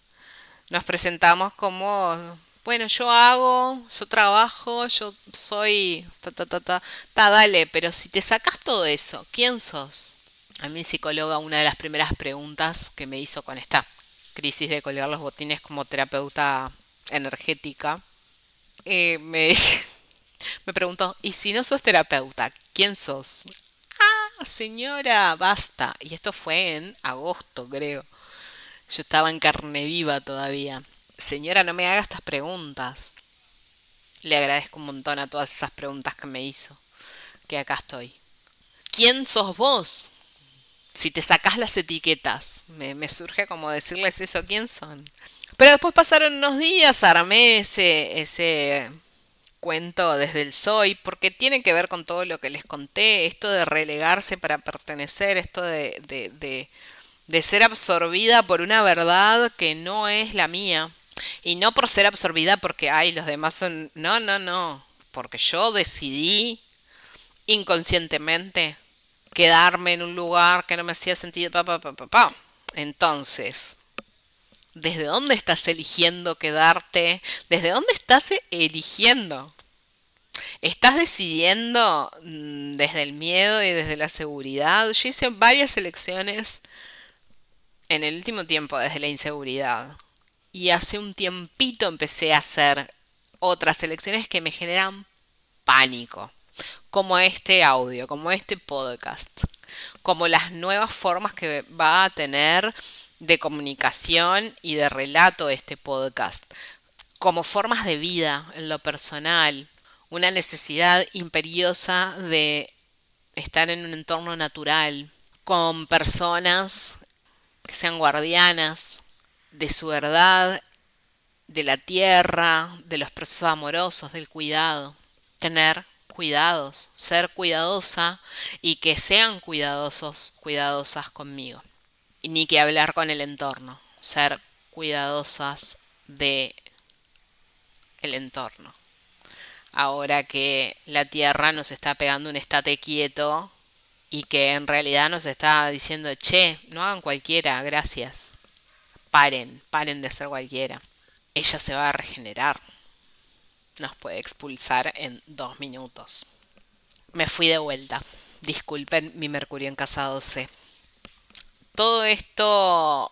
nos presentamos como, bueno, yo hago, yo trabajo, yo soy, ta, ta, ta, ta, ta, dale, pero si te sacas todo eso, ¿quién sos? A mi psicóloga una de las primeras preguntas que me hizo con esta crisis de colgar los botines como terapeuta energética, eh, me, me preguntó, ¿y si no sos terapeuta, quién sos? Ah, señora, basta. Y esto fue en agosto, creo. Yo estaba en carne viva todavía. Señora, no me haga estas preguntas. Le agradezco un montón a todas esas preguntas que me hizo. Que acá estoy. ¿Quién sos vos? Si te sacás las etiquetas. Me, me surge como decirles eso, ¿quién son? Pero después pasaron unos días, armé ese, ese cuento desde el soy, porque tiene que ver con todo lo que les conté, esto de relegarse para pertenecer, esto de, de, de, ser absorbida por una verdad que no es la mía. Y no por ser absorbida porque, ay, los demás son... No, no, no. Porque yo decidí inconscientemente quedarme en un lugar que no me hacía sentido. Pa, pa, pa. Entonces, ¿Desde dónde estás eligiendo quedarte? ¿Desde dónde estás eligiendo? ¿Estás decidiendo mm, desde el miedo y desde la seguridad? Yo hice varias elecciones en el último tiempo desde la inseguridad. Y hace un tiempito empecé a hacer otras elecciones que me generan pánico. Como este audio, como este podcast. Como las nuevas formas que va a tener de comunicación y de relato este podcast, como formas de vida en lo personal, una necesidad imperiosa de estar en un entorno natural, con personas que sean guardianas de su verdad, de la tierra, de los procesos amorosos, del cuidado, tener cuidados, ser cuidadosa y que sean cuidadosos, cuidadosas conmigo ni que hablar con el entorno, ser cuidadosas de el entorno. Ahora que la Tierra nos está pegando un estate quieto y que en realidad nos está diciendo, che, no hagan cualquiera, gracias. Paren, paren de ser cualquiera. Ella se va a regenerar. Nos puede expulsar en dos minutos. Me fui de vuelta. Disculpen mi Mercurio en casa 12 todo esto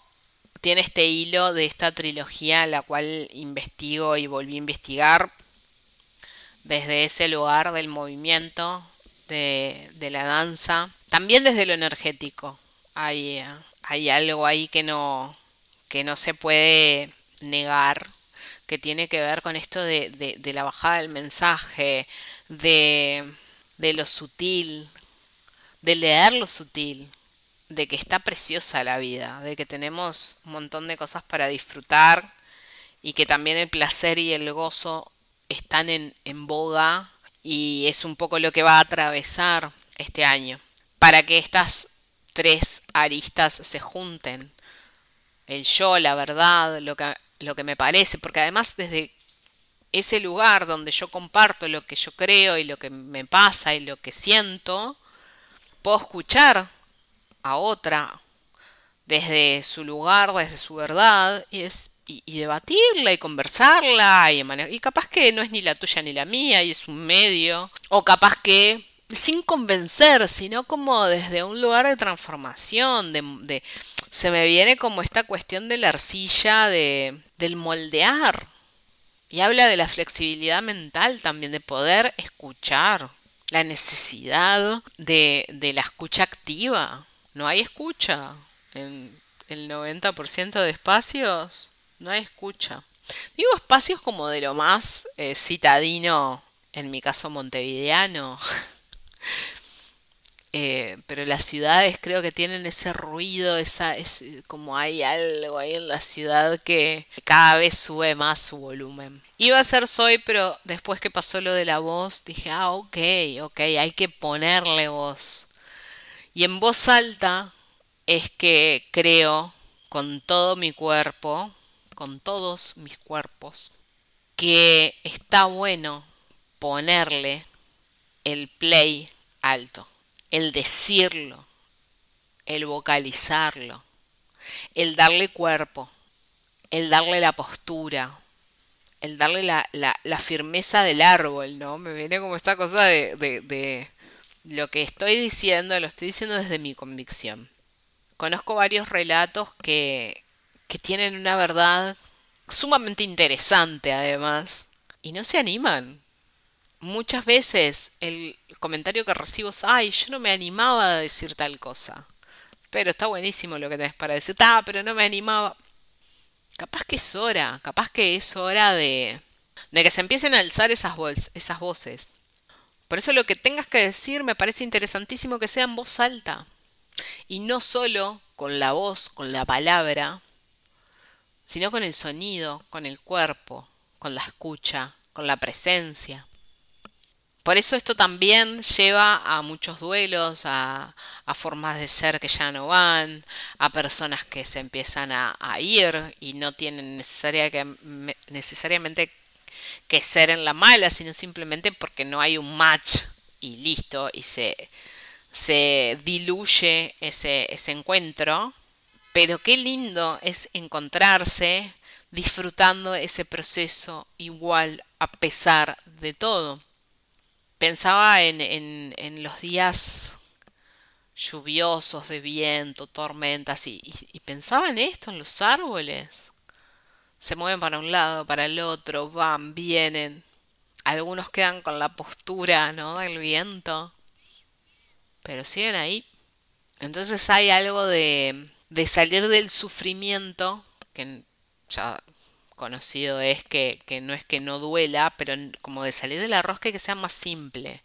tiene este hilo de esta trilogía, la cual investigo y volví a investigar desde ese lugar del movimiento, de, la danza, también desde lo energético. Hay, hay algo ahí que no, que no se puede negar, que tiene que ver con esto de, de la bajada del mensaje, de, de lo sutil, de leer lo sutil, de que está preciosa la vida, de que tenemos un montón de cosas para disfrutar y que también el placer y el gozo están en, en boga y es un poco lo que va a atravesar este año. Para que estas tres aristas se junten. El yo, la verdad, lo que, lo que me parece, porque además desde ese lugar donde yo comparto lo que yo creo y lo que me pasa y lo que siento, puedo escuchar a otra desde su lugar, desde su verdad, y, es, y, debatirla y conversarla, y, y capaz que no es ni la tuya ni la mía, y es un medio, o capaz que sin convencer, sino como desde un lugar de transformación, de, se me viene como esta cuestión de la arcilla, de, del moldear. Y habla de la flexibilidad mental también, de poder escuchar, la necesidad de, de la escucha activa, no hay escucha. En el 90% de espacios no hay escucha. Digo espacios como de lo más eh, citadino, en mi caso montevideano. Eh, pero las ciudades creo que tienen ese ruido, esa, es como hay algo ahí en la ciudad que cada vez sube más su volumen. Iba a ser soy, pero después que pasó lo de la voz, dije, ah, ok, ok, hay que ponerle voz. Y en voz alta es que creo con todo mi cuerpo, con todos mis cuerpos, que está bueno ponerle el play alto, el decirlo, el vocalizarlo, el darle cuerpo, el darle la postura, el darle la, firmeza del árbol, ¿no? Me viene como esta cosa de, de lo que estoy diciendo, lo estoy diciendo desde mi convicción. Conozco varios relatos que, que tienen una verdad sumamente interesante además y no se animan. Muchas veces el comentario que recibo es, ay, yo no me animaba a decir tal cosa. Pero está buenísimo lo que tenés para decir. Ah, pero no me animaba. Capaz que es hora, capaz que es hora de, de que se empiecen a alzar esas, esas voces. Por eso lo que tengas que decir me parece interesantísimo que sea en voz alta. Y no solo con la voz, con la palabra, sino con el sonido, con el cuerpo, con la escucha, con la presencia. Por eso esto también lleva a muchos duelos, a, formas de ser que ya no van, a personas que se empiezan a, ir y no tienen necesariamente que ser en la mala, sino simplemente porque no hay un match y listo, y se, se diluye ese encuentro. Pero qué lindo es encontrarse disfrutando ese proceso igual a pesar de todo. Pensaba en, en, los días lluviosos de viento, tormentas, y, pensaba en esto, en los árboles. Se mueven para un lado, para el otro, van, vienen. Algunos quedan con la postura, ¿no? Del viento pero siguen ahí. Entonces hay algo de, de salir del sufrimiento, que ya conocido es que, que, no es que no duela, pero como de salir de la rosca y que sea más simple,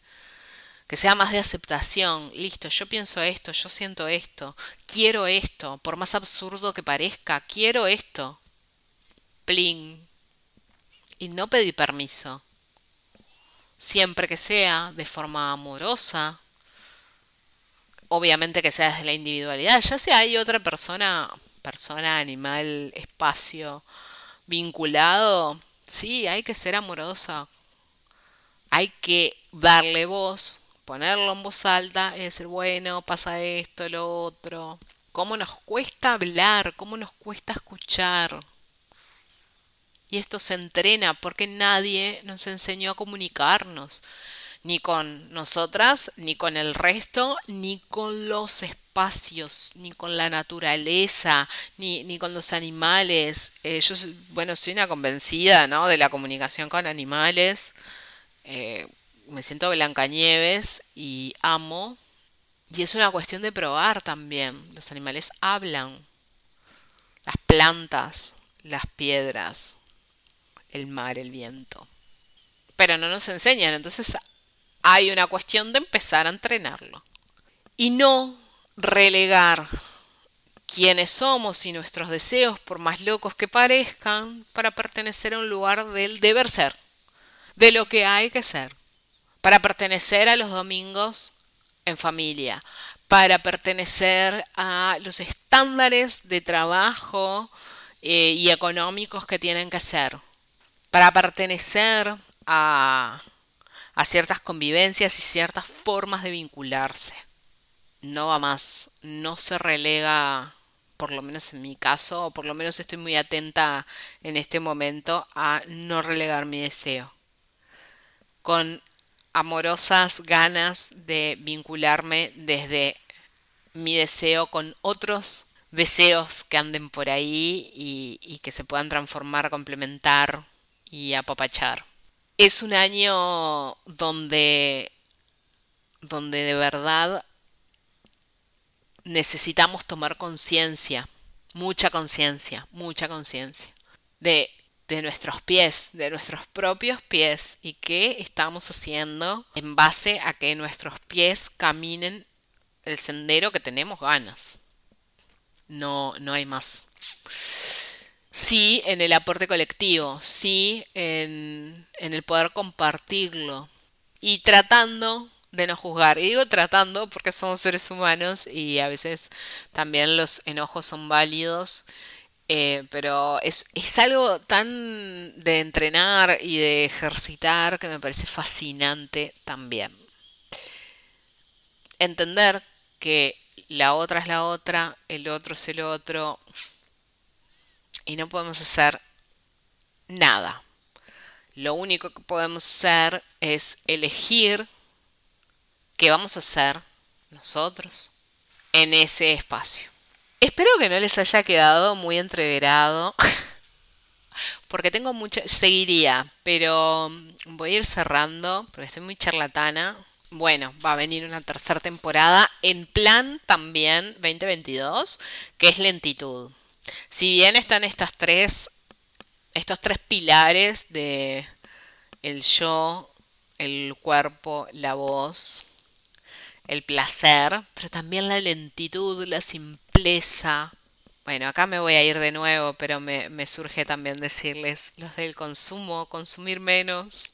que sea más de aceptación. Listo, yo pienso esto, yo siento esto, quiero esto, por más absurdo que parezca, quiero esto. Plin. Y no pedir permiso. Siempre que sea de forma amorosa, obviamente que sea desde la individualidad, ya sea hay otra persona, persona, animal, espacio vinculado, sí, hay que ser amorosa, hay que darle voz, ponerlo en voz alta y decir, bueno, pasa esto, lo otro. ¿Cómo nos cuesta hablar? ¿Cómo nos cuesta escuchar? Y esto se entrena porque nadie nos enseñó a comunicarnos ni con nosotras, ni con el resto, ni con los espacios, ni con la naturaleza, ni, ni con los animales. Eh, yo, bueno, soy una convencida, ¿no? De la comunicación con animales. Eh, me siento Blancanieves y amo. Y es una cuestión de probar también. Los animales hablan. Las plantas, las piedras, el mar, el viento. Pero no nos enseñan. Entonces hay una cuestión de empezar a entrenarlo. Y no relegar quiénes somos y nuestros deseos, por más locos que parezcan, para pertenecer a un lugar del deber ser, de lo que hay que ser, para pertenecer a los domingos en familia, para pertenecer a los estándares de trabajo eh, y económicos que tienen que ser, para pertenecer a a ciertas convivencias y ciertas formas de vincularse. No va más, no se relega, por lo menos en mi caso, o por lo menos estoy muy atenta en este momento a no relegar mi deseo. Con amorosas ganas de vincularme desde mi deseo con otros deseos que anden por ahí y, y que se puedan transformar, complementar y apapachar es un año donde, donde de verdad necesitamos tomar conciencia, mucha conciencia, mucha conciencia de, de nuestros pies, de nuestros propios pies y qué estamos haciendo en base a que nuestros pies caminen el sendero que tenemos ganas. No, no hay más sí en el aporte colectivo, sí en, el poder compartirlo y tratando de no juzgar. Y digo tratando porque somos seres humanos y a veces también los enojos son válidos Eh, pero es, es algo tan de entrenar y de ejercitar que me parece fascinante también. Entender que la otra es la otra, el otro es el otro, y no podemos hacer nada. Lo único que podemos hacer es elegir qué vamos a hacer nosotros en ese espacio. Espero que no les haya quedado muy entreverado, porque tengo mucho, seguiría, pero voy a ir cerrando, porque estoy muy charlatana. Bueno, va a venir una tercera temporada en plan también 2022, que es lentitud. Si bien están estas tres, estos tres pilares de el yo, el cuerpo, la voz, el placer, pero también la lentitud, la simpleza. Bueno, acá me voy a ir de nuevo, pero me, me surge también decirles los del consumo, consumir menos.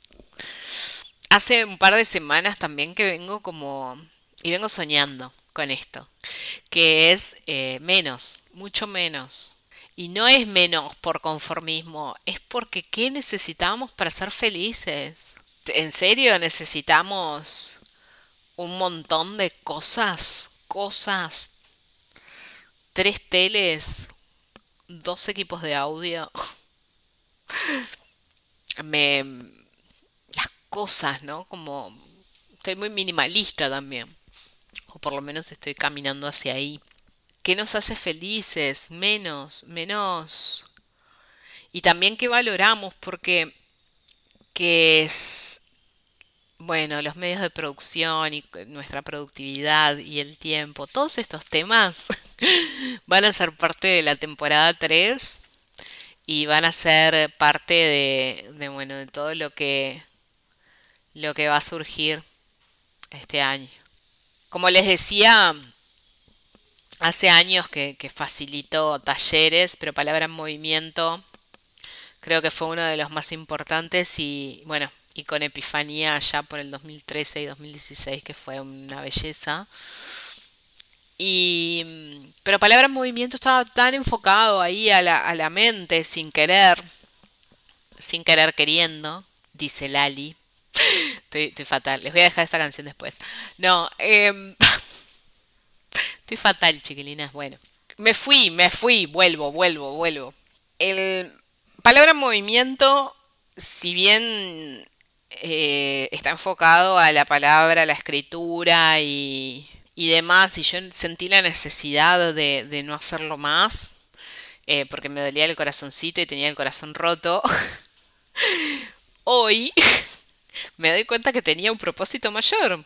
Hace un par de semanas también que vengo como... y vengo soñando con esto, que es eh, menos, mucho menos. Y no es menos por conformismo, es porque ¿qué necesitamos para ser felices? ¿En serio necesitamos un montón de cosas? Cosas. Tres teles, dos equipos de audio. Me... Las cosas, ¿no? Como... Estoy muy minimalista también o por lo menos estoy caminando hacia ahí. ¿Qué nos hace felices? Menos, menos. Y también que valoramos, porque que es, bueno, los medios de producción y nuestra productividad y el tiempo, todos estos temas van a ser parte de la temporada 3 y van a ser parte de, de bueno, de todo lo que, lo que va a surgir este año. Como les decía, hace años que, facilito talleres, pero palabra en movimiento creo que fue uno de los más importantes y bueno, y con Epifanía ya por el 2013 y 2016 que fue una belleza. Y, pero palabra en movimiento estaba tan enfocado ahí a la, a la mente sin querer, sin querer queriendo, dice Lali, Estoy, fatal. Les voy a dejar esta canción después. No, em, estoy fatal, chiquilinas. Bueno, me fui, me fui, vuelvo, vuelvo, vuelvo. El palabra movimiento, si bien eh, está enfocado a la palabra, la escritura y, y demás, y yo sentí la necesidad de, de no hacerlo más, eh, porque me dolía el corazoncito y tenía el corazón roto. Hoy me doy cuenta que tenía un propósito mayor.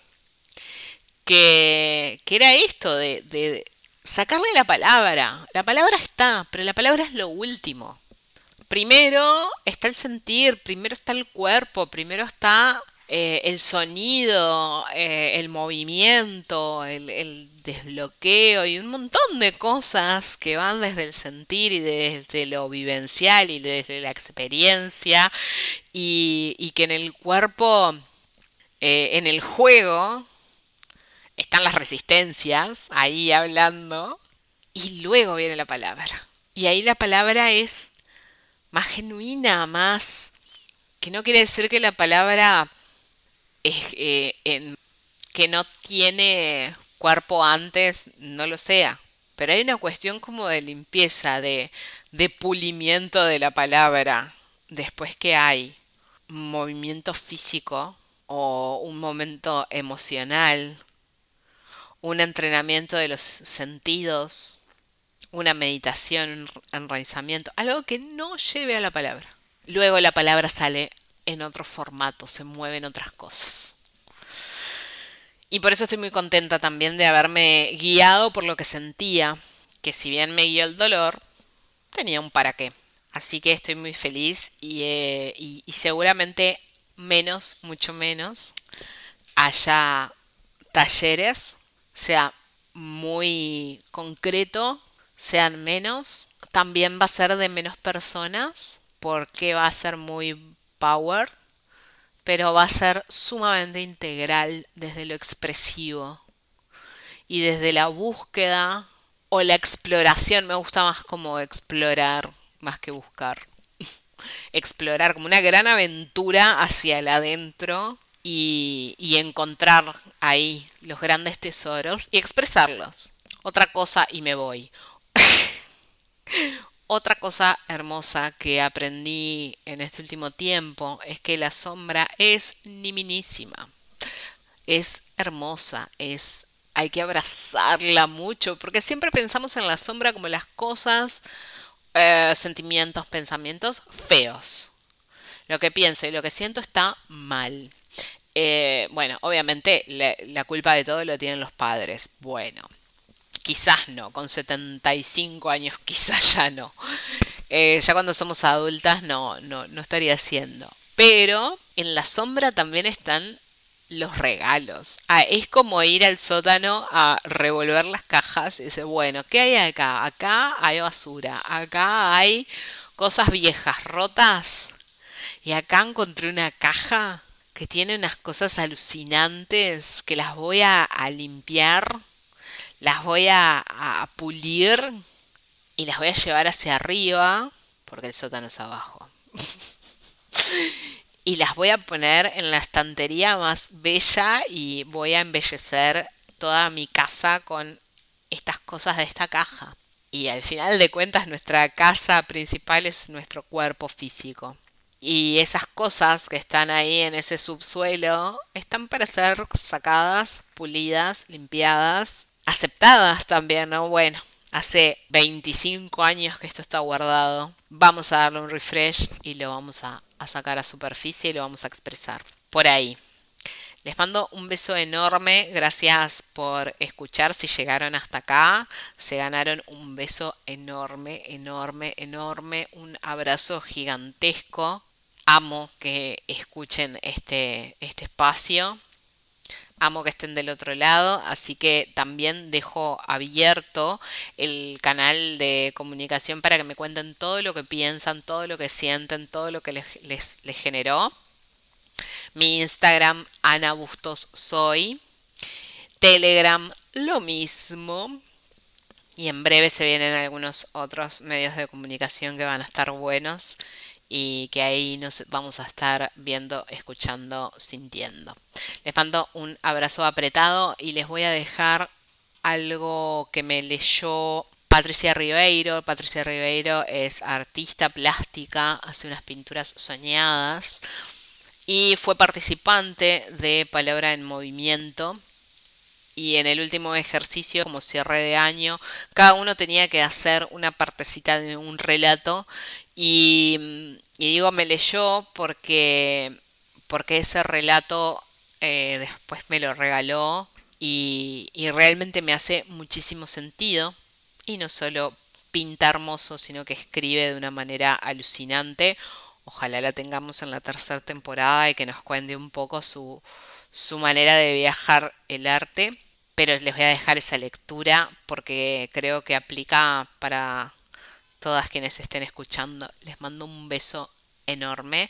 Que, que era esto de, de sacarle la palabra. La palabra está, pero la palabra es lo último. Primero está el sentir, primero está el cuerpo, primero está eh, el sonido, eh, el movimiento, el, desbloqueo y un montón de cosas que van desde el sentir y desde lo vivencial y desde la experiencia y, que en el cuerpo, eh, en el juego, están las resistencias ahí hablando y luego viene la palabra. Y ahí la palabra es más genuina, más... que no quiere decir que la palabra eh, que no tiene cuerpo antes, no lo sea. Pero hay una cuestión como de limpieza, de, de pulimiento de la palabra. Después que hay movimiento físico o un momento emocional, un entrenamiento de los sentidos, una meditación, un enraizamiento, algo que no lleve a la palabra. Luego la palabra sale en otro formato, se mueven otras cosas. Y por eso estoy muy contenta también de haberme guiado por lo que sentía, que si bien me guió el dolor, tenía un para qué. Así que estoy muy feliz y, eh, y, y seguramente menos, mucho menos, haya talleres, sea muy concreto, sean menos. También va a ser de menos personas, porque va a ser muy power, pero va a ser sumamente integral desde lo expresivo y desde la búsqueda o la exploración, me gusta más como explorar más que buscar. explorar como una gran aventura hacia el adentro y, encontrar ahí los grandes tesoros y expresarlos. Otra cosa y me voy. Otra cosa hermosa que aprendí en este último tiempo es que la sombra es niminísima. Es hermosa, es hay que abrazarla mucho, porque siempre pensamos en la sombra como las cosas, eh, sentimientos, pensamientos feos. Lo que pienso y lo que siento está mal. Eh, bueno, obviamente la, culpa de todo lo tienen los padres. Bueno, quizás no, con 75 años quizás ya no. Eh, ya cuando somos adultas no, no, no estaría haciendo. Pero en la sombra también están los regalos. Ah, es como ir al sótano a revolver las cajas y decir, bueno, ¿qué hay acá? Acá hay basura, acá hay cosas viejas, rotas. Y acá encontré una caja que tiene unas cosas alucinantes que las voy a, limpiar, las voy a, a pulir y las voy a llevar hacia arriba porque el sótano es abajo. y las voy a poner en la estantería más bella y voy a embellecer toda mi casa con estas cosas de esta caja. Y al final de cuentas nuestra casa principal es nuestro cuerpo físico. Y esas cosas que están ahí en ese subsuelo están para ser sacadas, pulidas, limpiadas, aceptadas también, ¿no? Bueno, hace 25 años que esto está guardado. Vamos a darle un refresh y lo vamos a a sacar a superficie y lo vamos a expresar por ahí. Les mando un beso enorme, gracias por escuchar, si llegaron hasta acá, se ganaron un beso enorme, enorme, enorme, un abrazo gigantesco. Amo que escuchen este, este espacio, amo que estén del otro lado, así que también dejo abierto el canal de comunicación para que me cuenten todo lo que piensan, todo lo que sienten, todo lo que les, les, generó. Mi Instagram, Ana Bustos Soy. Telegram, lo mismo. Y en breve se vienen algunos otros medios de comunicación que van a estar buenos y que ahí nos vamos a estar viendo, escuchando, sintiendo. Les mando un abrazo apretado y les voy a dejar algo que me leyó Patricia Ribeiro. Patricia Ribeiro es artista plástica, hace unas pinturas soñadas y fue participante de Palabra en Movimiento. Y en el último ejercicio, como cierre de año, cada uno tenía que hacer una partecita de un relato y, digo, me leyó porque, porque ese relato eh, después me lo regaló y, y realmente me hace muchísimo sentido. Y no solo pinta hermoso, sino que escribe de una manera alucinante. Ojalá la tengamos en la tercera temporada y que nos cuente un poco su, su manera de viajar el arte. Pero les voy a dejar esa lectura porque creo que aplica para todas quienes estén escuchando. Les mando un beso enorme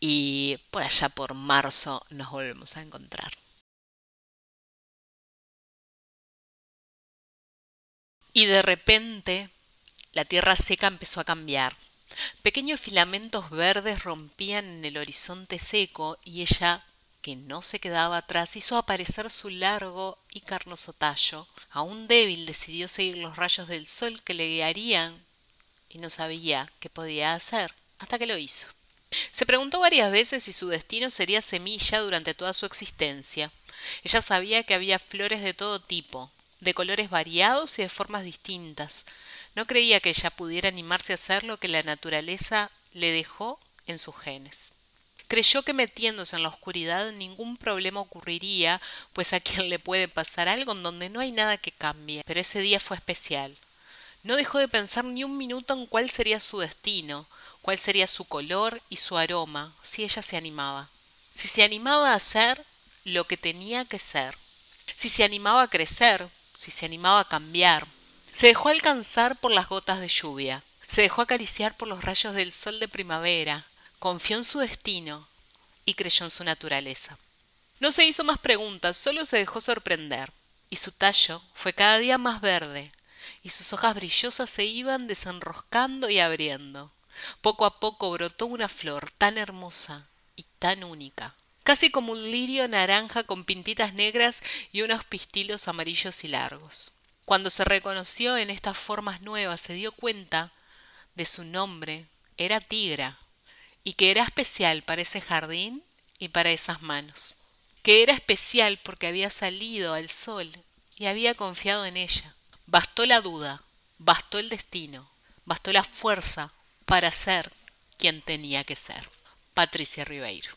y por allá por marzo nos volvemos a encontrar. Y de repente la tierra seca empezó a cambiar. Pequeños filamentos verdes rompían en el horizonte seco y ella, que no se quedaba atrás, hizo aparecer su largo y carnoso tallo. Aún débil decidió seguir los rayos del sol que le guiarían y no sabía qué podía hacer hasta que lo hizo. Se preguntó varias veces si su destino sería semilla durante toda su existencia. Ella sabía que había flores de todo tipo, de colores variados y de formas distintas. No creía que ella pudiera animarse a hacer lo que la naturaleza le dejó en sus genes. Creyó que metiéndose en la oscuridad ningún problema ocurriría, pues a quien le puede pasar algo en donde no hay nada que cambie. Pero ese día fue especial. No dejó de pensar ni un minuto en cuál sería su destino, cuál sería su color y su aroma, si ella se animaba. Si se animaba a ser lo que tenía que ser. Si se animaba a crecer, si se animaba a cambiar. Se dejó alcanzar por las gotas de lluvia. Se dejó acariciar por los rayos del sol de primavera. Confió en su destino y creyó en su naturaleza. No se hizo más preguntas, solo se dejó sorprender. Y su tallo fue cada día más verde, y sus hojas brillosas se iban desenroscando y abriendo. Poco a poco brotó una flor tan hermosa y tan única, casi como un lirio naranja con pintitas negras y unos pistilos amarillos y largos. Cuando se reconoció en estas formas nuevas se dio cuenta de su nombre, era Tigra, y que era especial para ese jardín y para esas manos, que era especial porque había salido al sol y había confiado en ella. Bastó la duda, bastó el destino, bastó la fuerza para ser quien tenía que ser. Patricia Ribeiro.